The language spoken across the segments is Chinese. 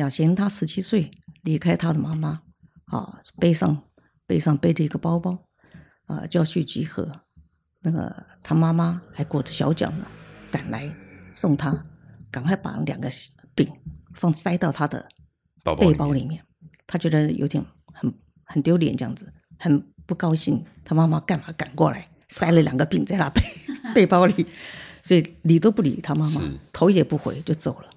雅贤他十七岁离开他的妈妈，啊，背上背上背着一个包包，啊，就要去集合。那个他妈妈还裹着小脚呢，赶来送他，赶快把两个饼放塞到他的背包里面。他觉得有点很很丢脸，这样子很不高兴。他妈妈干嘛赶过来，塞了两个饼在他背 背包里，所以理都不理他妈妈，头也不回就走了。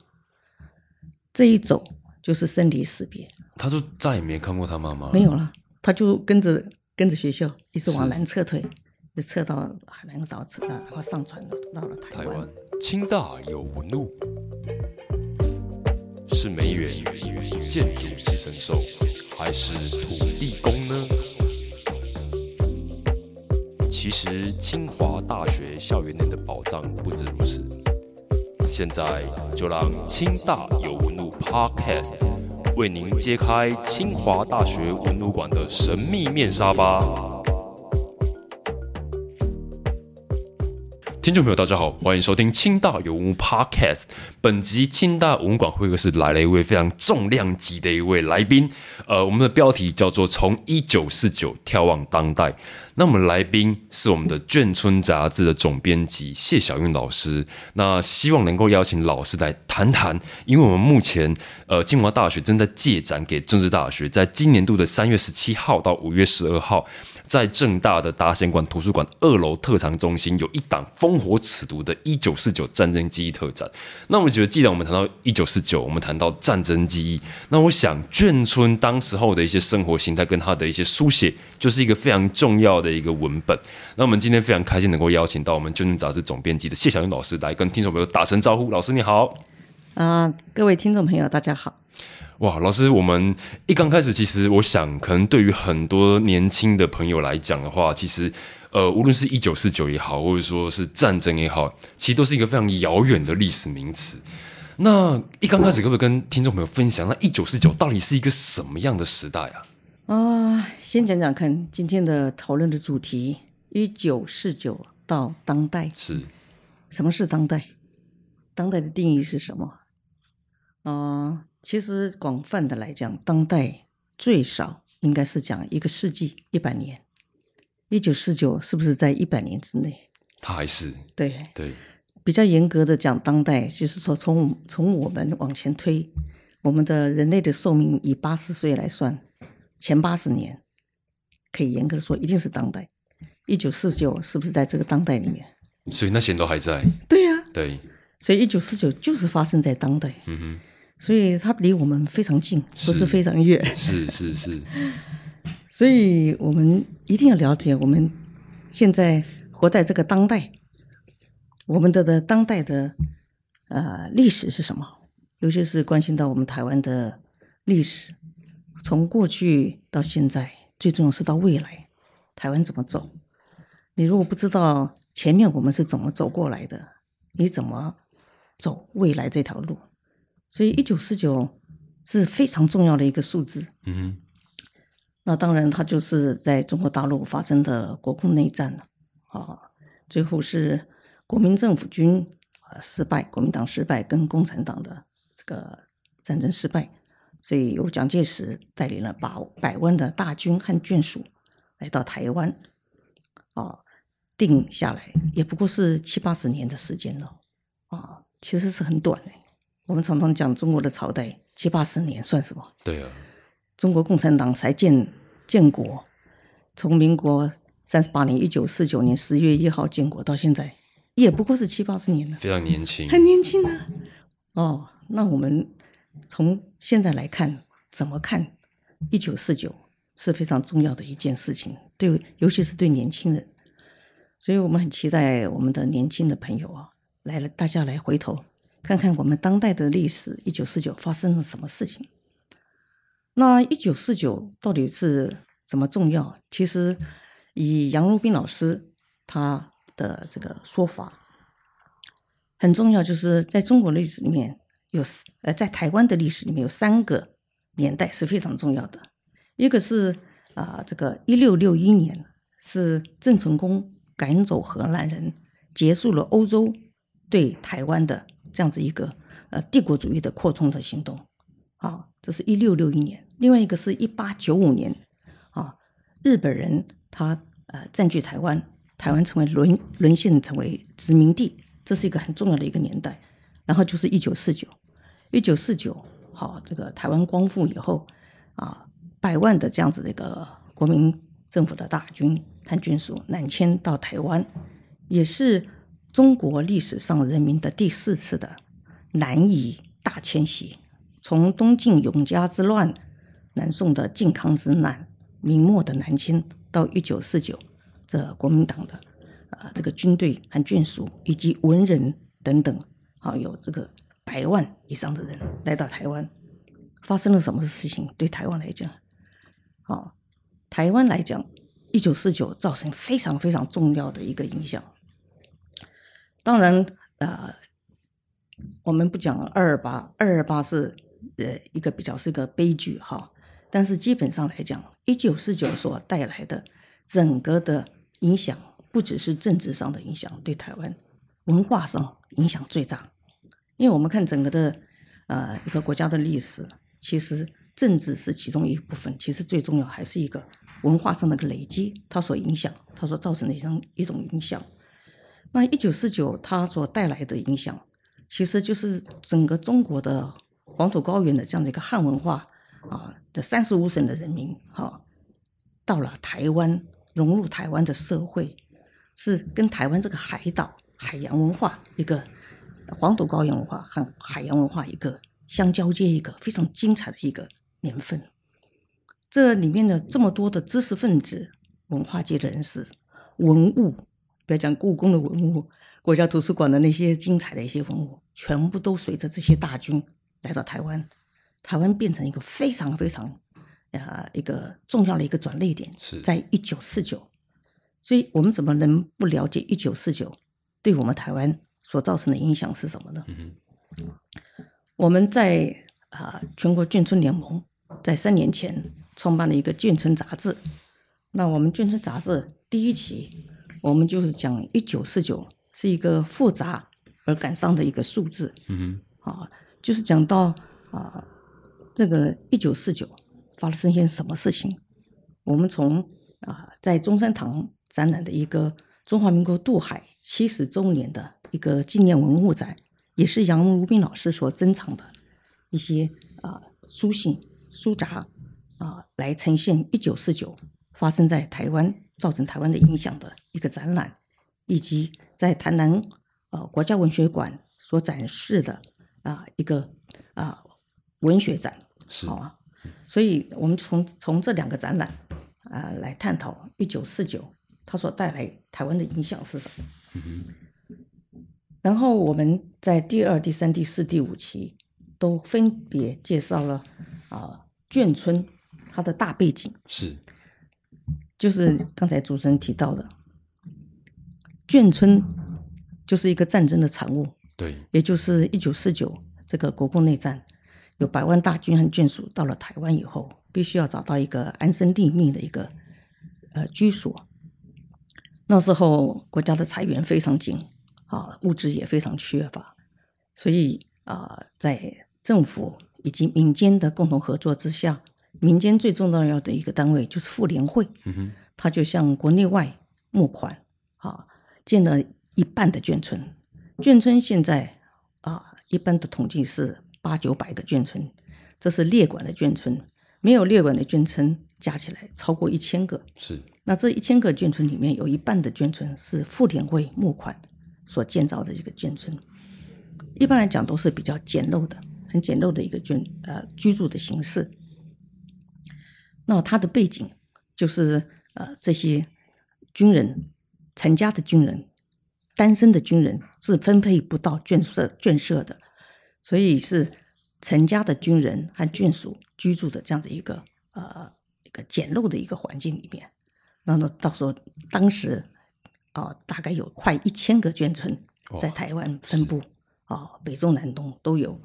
这一走就是生离死别。他就再也没看过他妈妈，没有了。他就跟着跟着学校一直往南撤退。就撤到海南岛，撤然后上船到了台湾。清大有纹路，是梅园建筑是神兽，还是土地公呢？其实清华大学校园内的宝藏不止如此。现在就让清大有纹路 Podcast 为您揭开清华大学纹路馆的神秘面纱吧。听众朋友，大家好，欢迎收听清大有物 Podcast。本集清大文馆会客室来了一位非常重量级的一位来宾，呃，我们的标题叫做“从一九四九眺望当代”。那我们来宾是我们的《眷村》杂志的总编辑谢小韵老师。那希望能够邀请老师来谈谈，因为我们目前呃，清华大学正在借展给政治大学，在今年度的三月十七号到五月十二号。在正大的达贤馆图书馆二楼特藏中心，有一档烽火尺度的1949战争记忆特展。那我们觉得，既然我们谈到1949，我们谈到战争记忆，那我想眷村当时候的一些生活形态跟他的一些书写，就是一个非常重要的一个文本。那我们今天非常开心能够邀请到我们眷村杂志总编辑的谢小云老师来跟听众朋友打声招呼。老师你好，啊，各位听众朋友大家好。哇，老师，我们一刚开始，其实我想，可能对于很多年轻的朋友来讲的话，其实，呃，无论是一九四九也好，或者说是战争也好，其实都是一个非常遥远的历史名词。那一刚开始，可不可以跟听众朋友分享，那一九四九到底是一个什么样的时代啊？啊，先讲讲看，今天的讨论的主题，一九四九到当代是，什么是当代？当代的定义是什么？啊？其实广泛的来讲，当代最少应该是讲一个世纪一百年。一九四九是不是在一百年之内？它还是对对。比较严格的讲，当代就是说从从我们往前推，我们的人类的寿命以八十岁来算，前八十年可以严格的说一定是当代。一九四九是不是在这个当代里面？所以那些都还在。对呀。对。所以一九四九就是发生在当代。嗯哼。所以它离我们非常近，不是非常远。是是是。所以我们一定要了解，我们现在活在这个当代，我们的的当代的呃历史是什么？尤其是关心到我们台湾的历史，从过去到现在，最重要是到未来，台湾怎么走？你如果不知道前面我们是怎么走过来的，你怎么走未来这条路？所以，一九四九是非常重要的一个数字。嗯，那当然，它就是在中国大陆发生的国共内战了。啊，最后是国民政府军呃失败，国民党失败，跟共产党的这个战争失败，所以由蒋介石带领了百百万的大军和眷属来到台湾，啊，定下来也不过是七八十年的时间了。啊，其实是很短的。我们常常讲中国的朝代七八十年算什么？对啊，中国共产党才建建国，从民国三十八年一九四九年十月一号建国到现在，也不过是七八十年了，非常年轻，很年轻啊。哦，那我们从现在来看，怎么看一九四九是非常重要的一件事情，对，尤其是对年轻人，所以我们很期待我们的年轻的朋友啊，来了，大家来回头。看看我们当代的历史，一九四九发生了什么事情？那一九四九到底是怎么重要？其实，以杨如斌老师他的这个说法，很重要，就是在中国历史里面有呃，在台湾的历史里面有三个年代是非常重要的。一个是啊，这个一六六一年是郑成功赶走荷兰人，结束了欧洲对台湾的。这样子一个呃帝国主义的扩充的行动，啊，这是一六六一年；另外一个是一八九五年，啊，日本人他呃占据台湾，台湾成为沦沦陷成为殖民地，这是一个很重要的一个年代。然后就是一九四九，一九四九，好，这个台湾光复以后，啊，百万的这样子的一个国民政府的大军和军属南迁到台湾，也是中国历史上人民的第四次的南移大迁徙。从东晋永嘉之乱、南宋的靖康之难、明末的南迁，到一九四九，这国民党的啊这个军队和眷属以及文人等等，啊有这个百万以上的人来到台湾，发生了什么事情？对台湾来讲，啊，台湾来讲，一九四九造成非常非常重要的一个影响。当然，呃，我们不讲二二八，二二八是。呃，一个比较是一个悲剧哈，但是基本上来讲，一九四九所带来的整个的影响，不只是政治上的影响，对台湾文化上影响最大。因为我们看整个的呃一个国家的历史，其实政治是其中一部分，其实最重要还是一个文化上的一个累积，它所影响，它所造成的一种一种影响。那一九四九它所带来的影响，其实就是整个中国的。黄土高原的这样的一个汉文化啊，这三十五省的人民哈，到了台湾，融入台湾的社会，是跟台湾这个海岛海洋文化一个黄土高原文化和海洋文化一个相交接，一个非常精彩的一个年份。这里面的这么多的知识分子、文化界的人士、文物，不要讲故宫的文物，国家图书馆的那些精彩的一些文物，全部都随着这些大军。来到台湾，台湾变成一个非常非常呃一个重要的一个转捩点，是在一九四九。所以我们怎么能不了解一九四九对我们台湾所造成的影响是什么呢？嗯我们在啊全国眷村联盟在三年前创办了一个眷村杂志。那我们眷村杂志第一期，我们就是讲一九四九是一个复杂而感伤的一个数字。嗯哼，啊。就是讲到啊，这个一九四九发生一件什么事情？我们从啊在中山堂展览的一个中华民国渡海七十周年的一个纪念文物展，也是杨如斌老师所珍藏的一些啊书信书札啊，来呈现一九四九发生在台湾造成台湾的影响的一个展览，以及在台南呃国家文学馆所展示的。啊，一个啊文学展，好啊，所以我们从从这两个展览啊来探讨一九四九它所带来台湾的影响是什么。然后我们在第二、第三、第四、第五期都分别介绍了啊眷村它的大背景，是，就是刚才主持人提到的，眷村就是一个战争的产物。对，也就是一九四九这个国共内战，有百万大军和眷属到了台湾以后，必须要找到一个安身立命的一个呃居所。那时候国家的财源非常紧啊，物质也非常缺乏，所以啊，在政府以及民间的共同合作之下，民间最重要的一个单位就是妇联会，嗯哼，他就向国内外募款啊，建了一半的眷村。眷村现在啊，一般的统计是八九百个眷村，这是列管的眷村，没有列管的眷村加起来超过一千个。是，那这一千个眷村里面有一半的眷村是妇联会募款所建造的一个眷村，一般来讲都是比较简陋的、很简陋的一个眷呃居住的形式。那他的背景就是呃这些军人成家的军人。单身的军人是分配不到眷舍眷舍的，所以是成家的军人和眷属居住的这样子一个呃一个简陋的一个环境里面。那么到时候当时啊，大概有快一千个眷村在台湾分布啊，北中南东都有。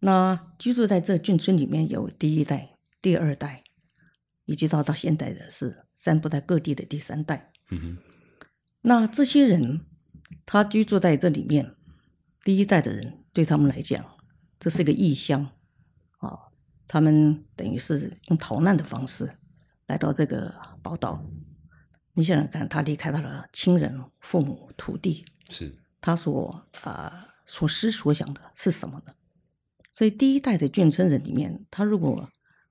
那居住在这眷村里面有第一代、第二代，以及到到现在的是散布在各地的第三代。嗯哼，那这些人。他居住在这里面，第一代的人对他们来讲，这是一个异乡，啊，他们等于是用逃难的方式来到这个宝岛。你想想看，他离开他的亲人、父母、土地，是他所啊、所思所想的是什么呢？所以第一代的眷村人里面，他如果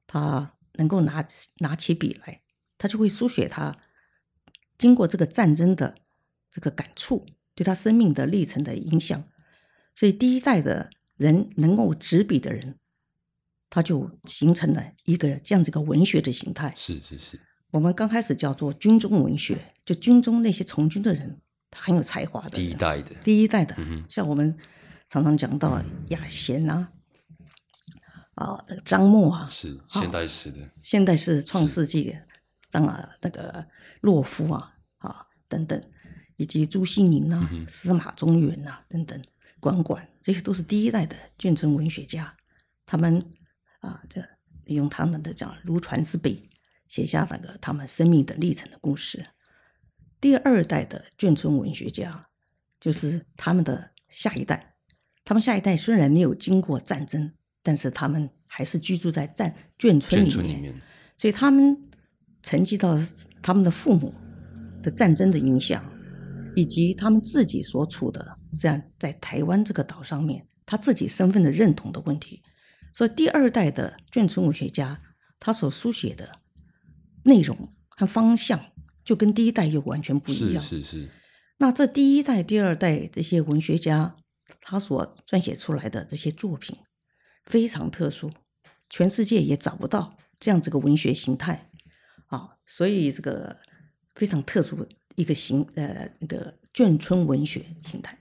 他能够拿起拿起笔来，他就会书写他经过这个战争的这个感触，对他生命的历程的影响。所以第一代的人能够执笔的人，他就形成了一个这样子一个文学的形态。是是是，我们刚开始叫做军中文学，就军中那些从军的人，他很有才华的第一代的，第一代的，嗯像我们常常讲到雅贤啊，啊，这个张默啊，是现代史的，现代是创世纪张啊那个洛夫啊啊等等，以及朱西宁啊、嗯司马中原啊等等，管管这些都是第一代的眷村文学家，他们啊这利用他们的这样如传之笔，写下那个他们生命的历程的故事。第二代的眷村文学家，就是他们的下一代。他们下一代虽然没有经过战争，但是他们还是居住在战眷村里面，里面，所以他们承继到他们的父母的战争的影响，以及他们自己所处的这样在台湾这个岛上面，他自己身份的认同的问题。所以第二代的眷村文学家，他所书写的内容和方向，就跟第一代又完全不一是样。是是，那这第一代、第二代这些文学家，他所撰写出来的这些作品非常特殊，全世界也找不到这样子个文学形态啊，所以这个非常特殊的一个形呃那个眷村文学形态。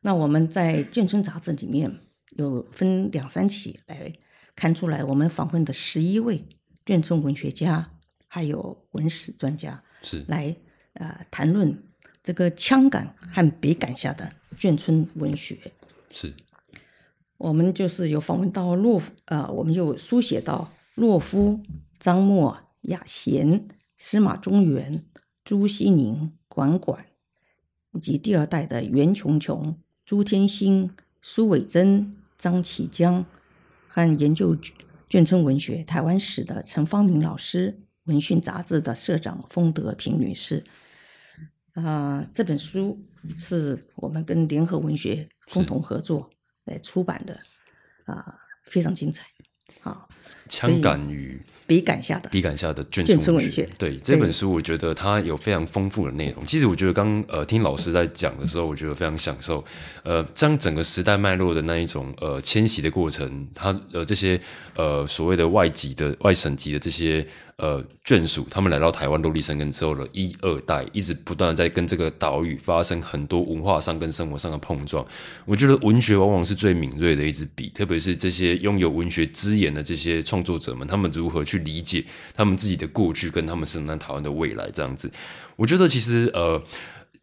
那我们在《眷村杂志》里面有分两三期来看出来，我们访问的十一位眷村文学家，还有文史专家，是来呃谈论这个枪杆和笔杆下的眷村文学。是我们就是有访问到洛夫，呃，我们有书写到洛夫、张默、雅贤、司马中原、朱西宁、管管，以及第二代的袁琼琼、朱天心、苏伟珍、张启江，和研究眷村文学台湾史的陈方明老师，文讯杂志的社长封德平女士。啊、这本书是我们跟联合文学共同合作来出版的，啊、非常精彩。好，枪杆与笔杆下的笔杆下的眷眷村村文文学对这本书，我觉得它有非常丰富的内容。其实我觉得刚呃听老师在讲的时候，我觉得非常享受。呃，将整个时代脉络的那一种呃迁徙的过程，它呃这些呃所谓的外籍的外省籍的这些呃眷属，他们来到台湾落地生根之后的一二代，一直不断的在跟这个岛屿发生很多文化上跟生活上的碰撞。我觉得文学往往是最敏锐的一支笔，特别是这些拥有文学之眼的这些创创作者们，他们如何去理解他们自己的过去，跟他们生在讨论的未来，这样子。我觉得其实呃。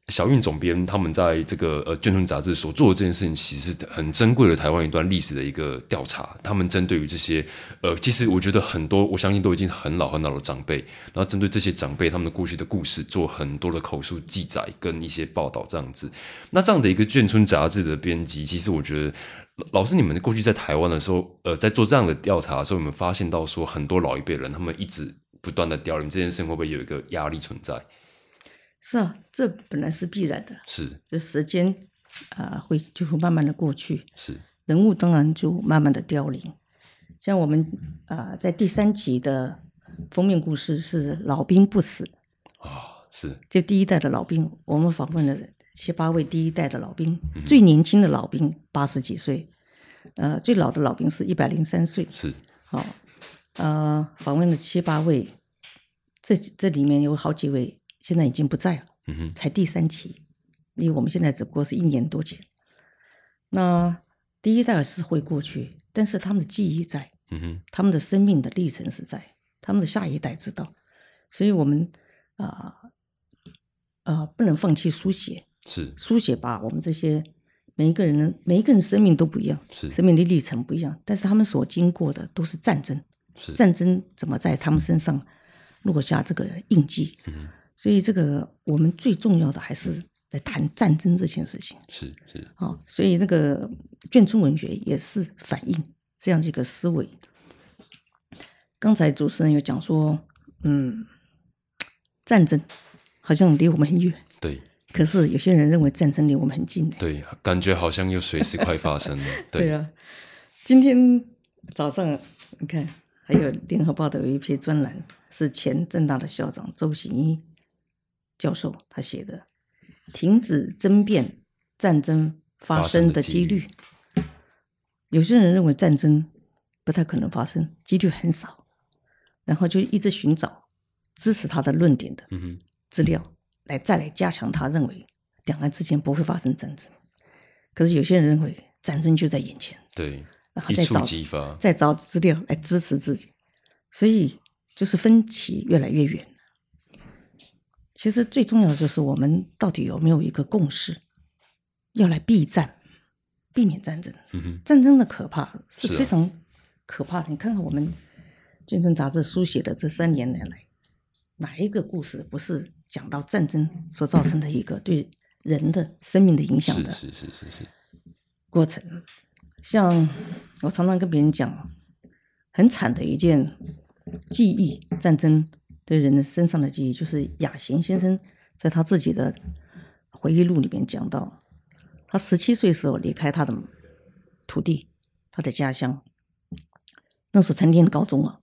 小运总编他们在这个呃《眷村杂志》所做的这件事情，其实是很珍贵的台湾一段历史的一个调查。他们针对于这些呃，其实我觉得很多，我相信都已经很老很老的长辈，然后针对这些长辈他们的过去的故事，做很多的口述记载跟一些报道这样子。那这样的一个《眷村杂志》的编辑，其实我觉得。老师，你们过去在台湾的时候，呃，在做这样的调查的时候，有没有发现到说很多老一辈人他们一直不断的凋零，这件事情会不会有一个压力存在？是啊，这本来是必然的，是。这时间啊、会就会慢慢的过去，是。人物当然就慢慢的凋零。像我们啊、在第三集的封面故事是老兵不死，啊，是。就第一代的老兵，我们访问了七八位第一代的老兵，最年轻的老兵八十几岁，呃，最老的老兵是一百零三岁。是。好、呃，访问了七八位，这这里面有好几位现在已经不在了，嗯哼。才第三期，离我们现在只不过是一年多前。那第一代是会过去，但是他们的记忆在，嗯哼。他们的生命的历程是在，他们的下一代知道，所以我们啊啊、不能放弃书写，是。书写吧，我们这些每一个人每一个人生命都不一样，是生命的历程不一样，但是他们所经过的都是战争，是。战争怎么在他们身上落下这个印记？嗯所以这个我们最重要的还是在谈战争这件事情是是啊、所以那个眷村文学也是反映这样的一个思维。刚才主持人有讲说，嗯，战争好像离我们很远，对可是有些人认为战争离我们很近呢。对，感觉好像又随时快发生了。对啊，今天早上你看，还有联合报的有一篇专栏，是前正大的校长周行一教授他写的，停止争辩战争发发生生的的几几率。有些人认为战争不太可能发生，几率很少，然后就一直寻找支持他的论点的资料，来再来加强他认为两岸之间不会发生战争。可是有些人认为战争就在眼前，对，然后再找。再找资料来支持自己，所以就是分歧越来越远。其实最重要的就是我们到底有没有一个共识，要来避战，避免战争。嗯，战争的可怕是非常可怕的。你看看我们《眷村》杂志书写的这三年来，哪一个故事不是讲到战争所造成的一个对人的生命的影响的？是是是是是，过程。像我常常跟别人讲，很惨的一件记忆，战争对人的身上的记忆，就是雅贤先生在他自己的回忆录里面讲到，他十七岁时候离开他的土地，他的家乡，那时候才念高中啊，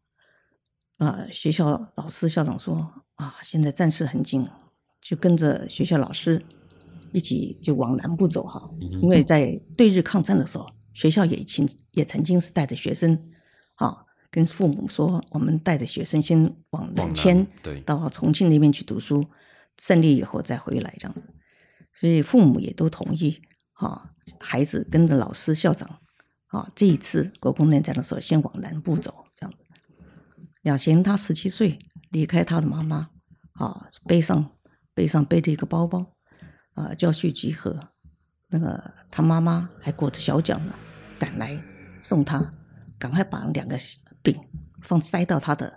啊，学校老师校长说啊，现在战事很紧，就跟着学校老师一起就往南部走哈，因为在对日抗战的时候，学校也曾也曾经是带着学生啊，跟父母说，我们带着学生先往往南南迁，对到重庆那边去读书，胜利以后再回来这样。所以父母也都同意啊，孩子跟着老师校长啊，这一次国共内战的时候，先往南部走这样子。两贤他十七岁离开他的妈妈啊，背上背上背着一个包包啊，就要去集合。那个他妈妈还裹着小脚呢，赶来送他，赶快把两个饼放塞到他的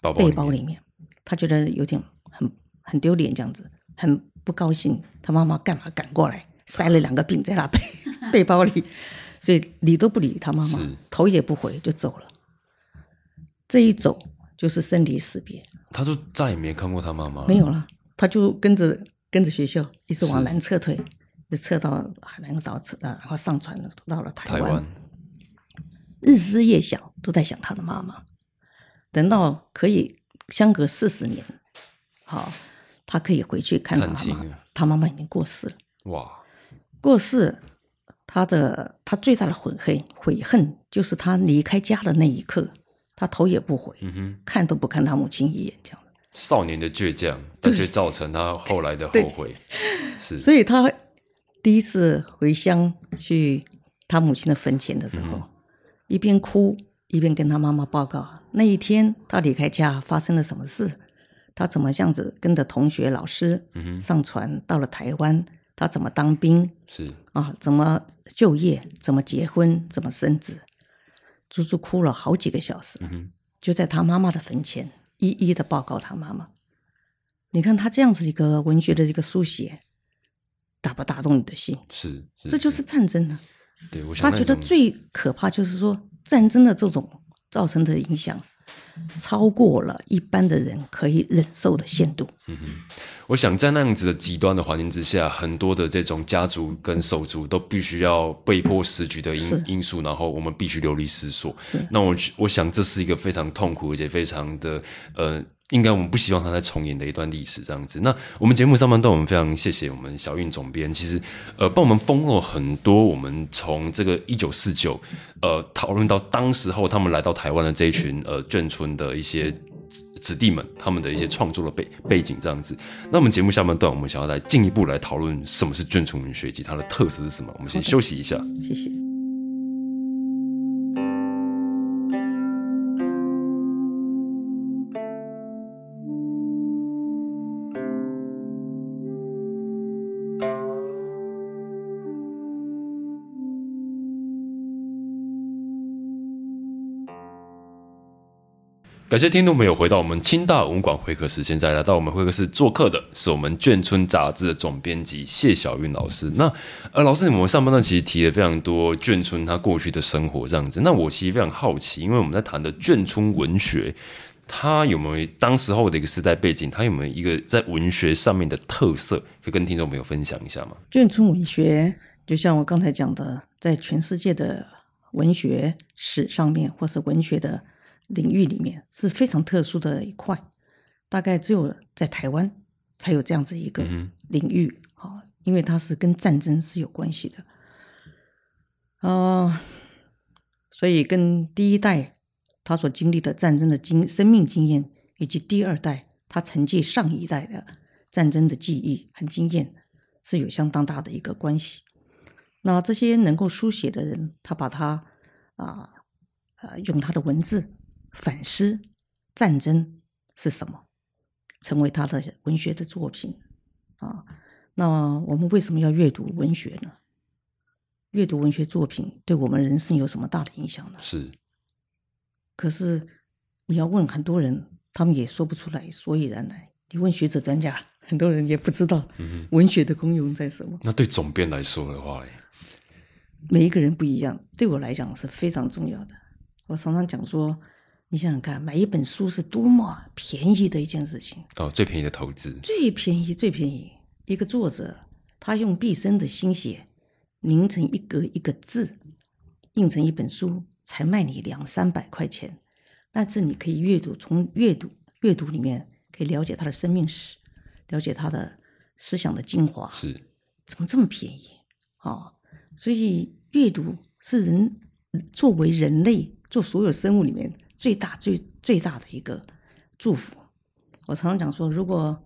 包包背里面包里面。他觉得有点很很丢脸，这样子很不高兴。他妈妈干嘛赶过来，塞了两个饼在他背 背包里，所以理都不理他妈妈，头也不回就走了。这一走就是生离死别，他就再也没看过他妈妈了。没有了，他就跟着跟着学校一直往南撤退，就撤到海南岛然后上船到了台湾。台湾，日思夜想，都在想他的妈妈。等到可以相隔四十年，好，他可以回去看他妈妈他妈妈已经过世了。哇，过世，他的他最大的悔恨悔恨就是他离开家的那一刻，他头也不回，嗯，看都不看他母亲一眼，这样。少年的倔强，但却造成他后来的后悔。是，所以他第一次回乡去他母亲的坟前的时候，嗯一边哭一边跟他妈妈报告那一天他离开家发生了什么事，他怎么这样子跟着同学老师嗯，上船到了台湾，他怎么当兵？是，啊，怎么就业，怎么结婚，怎么生子，足足哭了好几个小时，嗯，就在他妈妈的坟前一一的报告他妈妈。你看他这样子一个文学的一个书写，打不打动你的心？是，这就是战争呢、对我想他觉得最可怕就是说战争的这种造成的影响，超过了一般的人可以忍受的限度。嗯哼我想在那样子的极端的环境之下，很多的这种家族跟手足都必须要被迫死局的因因素，然后我们必须流离失所。那我我想这是一个非常痛苦而且非常的呃。应该我们不希望它再重演的一段历史这样子。那我们节目上半段，我们非常谢谢我们小运总编，其实呃帮我们封了很多我们从这个一九四九呃讨论到当时候他们来到台湾的这一群呃眷村的一些子弟们他们的一些创作的背背景这样子。那我们节目下半段，我们想要来进一步来讨论什么是眷村文学以及它的特色是什么。我们先休息一下。谢谢。感谢听众朋友回到我们清大文馆会客室。现在来到我们会客室做客的是我们眷村杂志的总编辑谢小韵老师。那呃，老师，我们上半段其实提了非常多眷村他过去的生活这样子。那我其实非常好奇，因为我们在谈的眷村文学，它有没有当时候的一个时代背景？它有没有一个在文学上面的特色，可以跟听众朋友分享一下吗？眷村文学就像我刚才讲的，在全世界的文学史上面，或是文学的。领域里面是非常特殊的一块，大概只有在台湾才有这样子一个领域啊，因为它是跟战争是有关系的，啊，所以跟第一代他所经历的战争的经生命经验，以及第二代他承继上一代的战争的记忆和经验是有相当大的一个关系。那这些能够书写的人，他把他啊呃用他的文字。反思战争是什么，成为他的文学的作品啊。那我们为什么要阅读文学呢？阅读文学作品对我们人生有什么大的影响呢？是。可是你要问很多人，他们也说不出来所以然来。你问学者专家，很多人也不知道文学的功用在什么。那对总编来说的话，每一个人不一样。对我来讲是非常重要的。我常常讲说。你想想看，买一本书是多么便宜的一件事情哦，最便宜的投资，最便宜最便宜。一个作者他用毕生的心血凝成一格一个字，印成一本书，才卖你两三百块钱。但是你可以阅读，从阅读阅读里面可以了解他的生命史，了解他的思想的精华。是，怎么这么便宜啊？所以阅读是人作为人类做所有生物里面。最大最最大的一个祝福，我常常讲说，如果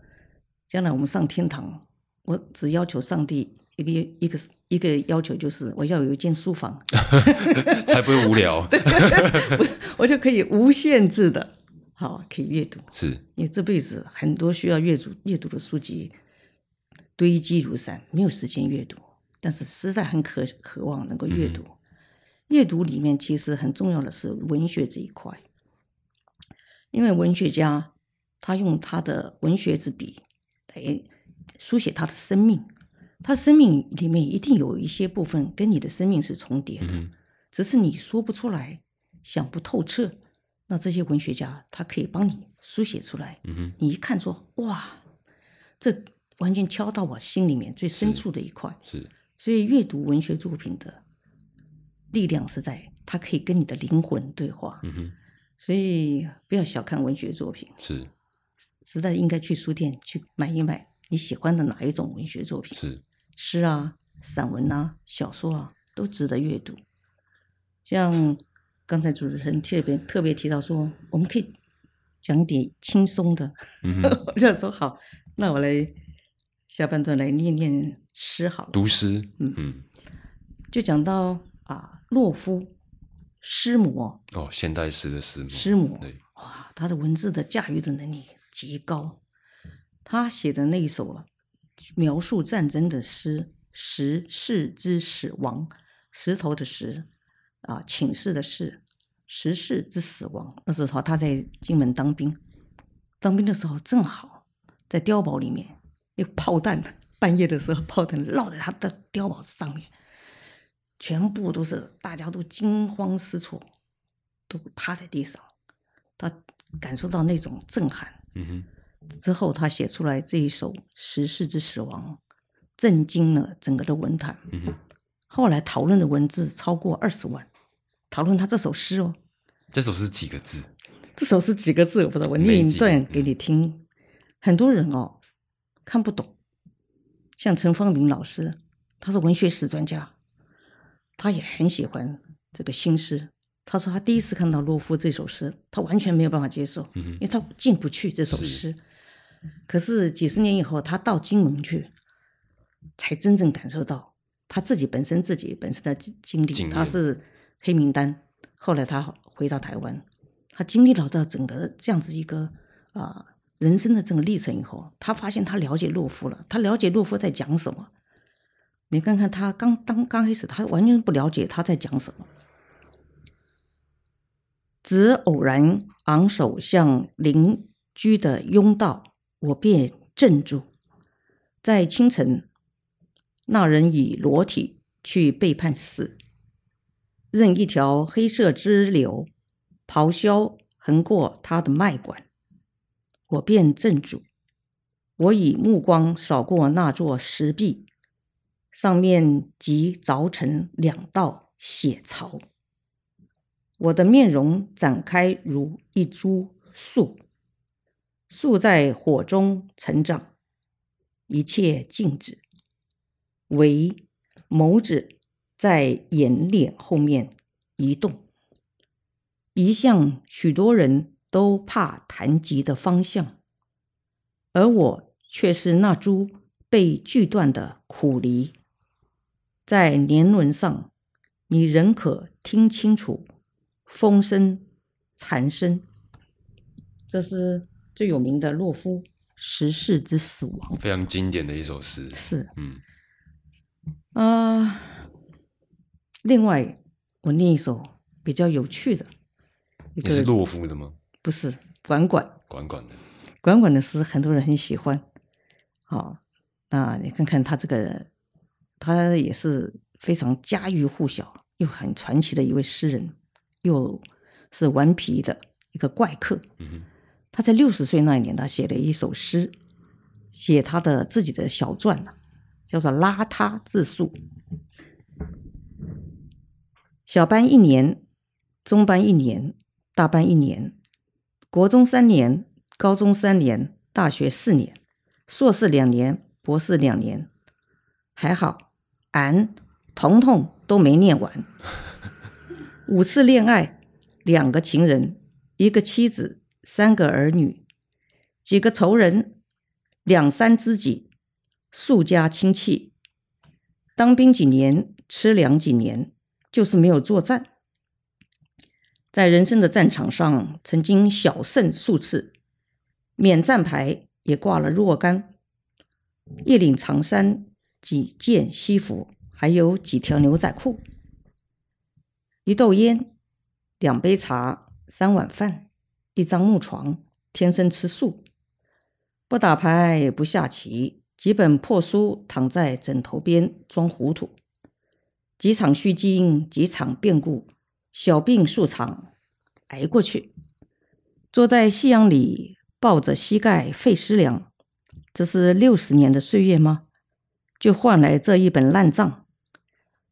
将来我们上天堂，我只要求上帝一个一个一个要求，就是我要有一间书房 才不会无聊，我就可以无限制的，好可以阅读。是，因为这辈子很多需要阅读阅读的书籍堆积如山，没有时间阅读，但是实在很渴渴望能够阅读。阅读里面其实很重要的是文学这一块，因为文学家他用他的文学之笔来书写他的生命，他生命里面一定有一些部分跟你的生命是重叠的，只是你说不出来，想不透彻。那这些文学家他可以帮你书写出来，你一看说哇，这完全敲到我心里面最深处的一块。是，所以阅读文学作品的。力量是在，它可以跟你的灵魂对话。嗯哼，所以不要小看文学作品，是，实在应该去书店去买一买你喜欢的哪一种文学作品。是，诗啊、散文啊、小说啊，都值得阅读。像刚才主持人特别特别提到说，我们可以讲一点轻松的。嗯 我就说好，那我来下半段来念念诗好了。读诗，嗯嗯，就讲到。啊，洛夫，诗魔哦，现代诗的诗魔，诗魔对，哇，他的文字的驾驭的能力极高。他写的那一首啊，描述战争的诗《石室之死亡》，石头的石啊，寝室的室，石室之死亡。那时候他在金门当兵，当兵的时候正好在碉堡里面，那炮弹半夜的时候炮弹落在他的碉堡上面。全部都是，大家都惊慌失措，都趴在地上。他感受到那种震撼。嗯哼。之后，他写出来这一首《时事之死亡》，震惊了整个的文坛。嗯哼。后来讨论的文字超过二十万，讨论他这首诗哦。这首诗几个字？这首诗几个字？我不知道，我念一段给你听。很多人哦看不懂，像陈方明老师，他是文学史专家。他也很喜欢这个新诗。他说他第一次看到洛夫这首诗，他完全没有办法接受，因为他进不去这首诗。可是几十年以后，他到金门去，才真正感受到他自己本身自己本身的经历。他是黑名单，后来他回到台湾，他经历了这整个这样子一个啊人生的这个历程以后，他发现他了解洛夫了，他了解洛夫在讲什么。你看看他刚当刚开始，他完全不了解他在讲什么。只偶然昂首向邻居的拥道，我便镇住。在清晨，那人以裸体去背叛死，任一条黑色支流咆哮横过他的脉管，我便镇住。我以目光扫过那座石壁，上面即凿成两道血槽。我的面容展开如一株树，树在火中成长，一切静止，唯眸子在眼脸后面移动，移向许多人都怕谈及的方向。而我却是那株被锯断的苦梨，在年轮上，你仍可听清楚风声、蝉声。这是最有名的洛夫《十世之死亡》，非常经典的一首诗。是嗯，啊。另外，我念一首比较有趣的，一你是洛夫的吗？不是管管。管管的，管管的诗很多人很喜欢，好、那你看看他这个，他也是非常家喻户晓又很传奇的一位诗人，又是顽皮的一个怪客。他在六十岁那一年，他写了一首诗，写他的自己的小传呢、叫做《邋遢自述》。小班一年，中班一年，大班一年，国中三年，高中三年，大学四年，硕士两年，博士两年，还好，俺统统都没念完。五次恋爱，两个情人，一个妻子，三个儿女，几个仇人，两三知己，数家亲戚。当兵几年，吃粮几年，就是没有作战。在人生的战场上，曾经小胜数次，免战牌也挂了若干，一领长衫，几件西服，还有几条牛仔裤，一斗烟，两杯茶，三碗饭，一张木床，天生吃素，不打牌，不下棋，几本破书躺在枕头边装糊涂，几场虚惊，几场变故，小病数场挨过去。坐在夕阳里，抱着膝盖费思量，这是六十年的岁月吗？就换来这一本烂账。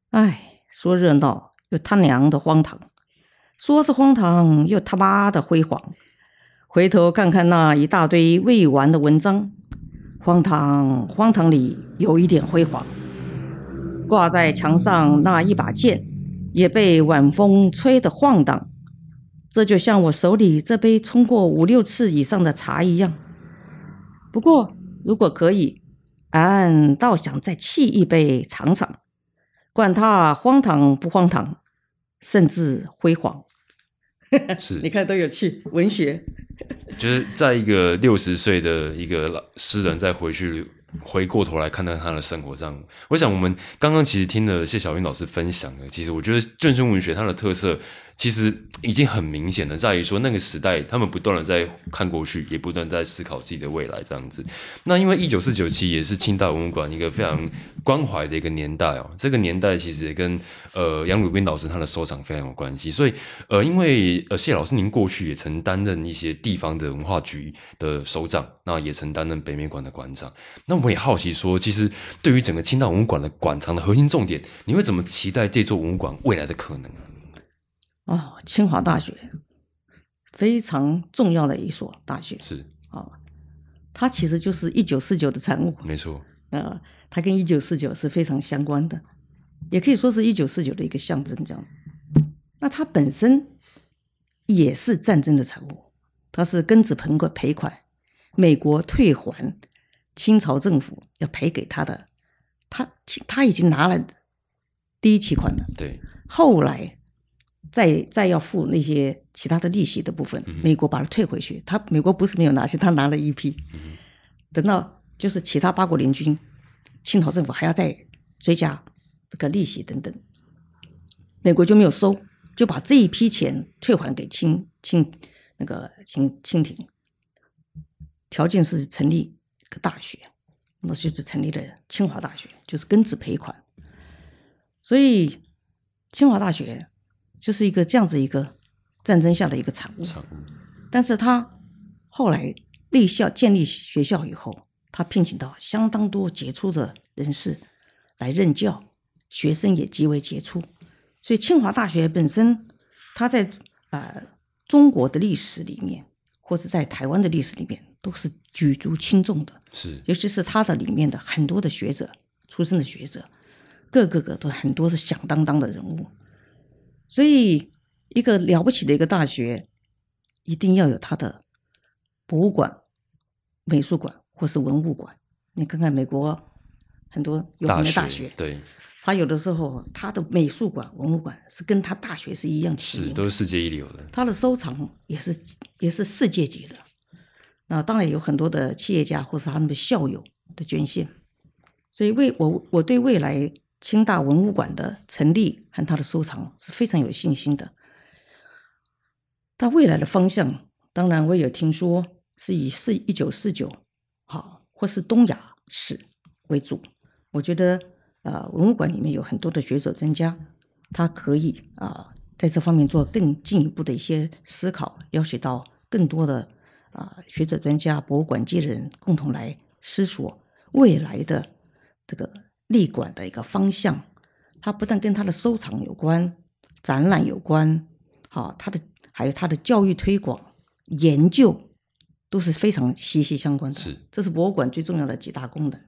唉，说热闹又他娘的荒唐，说是荒唐又他妈的辉煌。回头看看那一大堆未完的文章，荒唐荒唐里有一点辉煌。挂在墙上那一把剑，也被晚风吹得晃荡。这就像我手里这杯冲过五六次以上的茶一样。不过，如果可以，俺倒想再沏一杯尝尝，管它荒唐不荒唐，甚至辉煌。是你看多有趣，文学。就是在一个六十岁的一个老诗人，再回去回过头来看待他的生活上，我想我们刚刚其实听了谢小云老师分享的，其实我觉得眷村文学它的特色其实已经很明显的，在于说那个时代他们不断的在看过去，也不断在思考自己的未来这样子。那因为一九四九期也是清代文物馆一个非常关怀的一个年代哦，这个年代其实也跟呃杨鲁斌老师他的收藏非常有关系，所以呃因为呃谢老师您过去也曾担任一些地方的文化局的首长，那也曾担任北美馆的馆长。那我们也好奇说，其实对于整个清代文物馆的馆藏的核心重点，你会怎么期待这座文物馆未来的可能啊？哦，清华大学非常重要的一所大学是啊、它其实就是一九四九的产物。没错，呃，它跟一九四九是非常相关的，也可以说是一九四九的一个象征。这样，那它本身也是战争的产物，它是庚子赔款赔款，美国退还清朝政府要赔给他的，他他已经拿了第一期款了，对，后来再再要付那些其他的利息的部分，美国把它退回去。他美国不是没有拿去，他拿了一批。嗯等到就是其他八国联军，清朝政府还要再追加这个利息等等，美国就没有收。就把这一批钱退还给清清那个清清廷，条件是成立一个大学，那就是成立了清华大学，就是庚子赔款。所以清华大学就是一个这样子一个战争下的一个产物。产物但是他后来立校建立学校以后，他聘请到相当多杰出的人士来任教，学生也极为杰出。所以清华大学本身，它在呃中国的历史里面，或者在台湾的历史里面，都是举足轻重的。是尤其是它的里面的很多的学者，出身的学者，个个个都很多是响当当的人物。所以，一个了不起的一个大学，一定要有它的博物馆、美术馆或是文物馆。你看看美国很多有名的大学，对，它有的时候它的美术馆、文物馆是跟它大学是一样齐。都是世界一流的。它的收藏也是也是世界级的。那当然有很多的企业家或是他们的校友的捐献，所以为我我对未来清大文物馆的成立和它的收藏是非常有信心的。它未来的方向，当然我也有听说是以四一九四九好或是东亚史为主。我觉得呃文物馆里面有很多的学者专家，他可以啊、在这方面做更进一步的一些思考，邀请到更多的啊、学者专家、博物馆界的人共同来思索未来的这个立馆的一个方向。它不但跟它的收藏有关，展览有关，好、它的还有它的教育推广、研究都是非常息息相关的。是这是博物馆最重要的几大功能。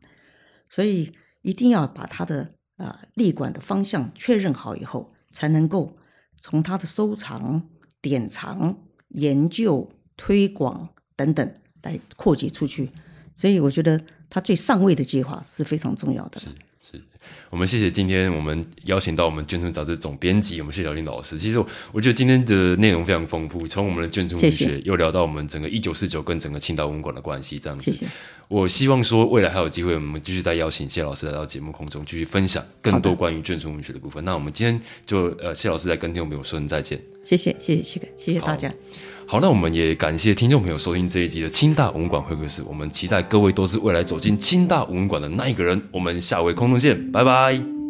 所以一定要把它的呃立馆的方向确认好以后，才能够从它的收藏、典藏、研究、推广等等来扩及出去。所以我觉得它最上位的计划是非常重要的。是我们谢谢今天我们邀请到我们眷村杂志总编辑，我们谢小林老师。其实我我觉得今天的内容非常丰富，从我们的眷村文学又聊到我们整个一九四九跟整个青岛文馆的关系，这样子。谢谢。我希望说未来还有机会，我们继续再邀请谢老师来到节目空中，继续分享更多关于眷村文学的部分。那我们今天就呃谢老师来跟听众朋友说声再见。谢谢，谢谢，谢谢，谢谢大家。好，那我们也感谢听众朋友收听这一集的清大文馆会客室。我们期待各位都是未来走进清大文馆的那一个人。我们下回空中见，拜拜。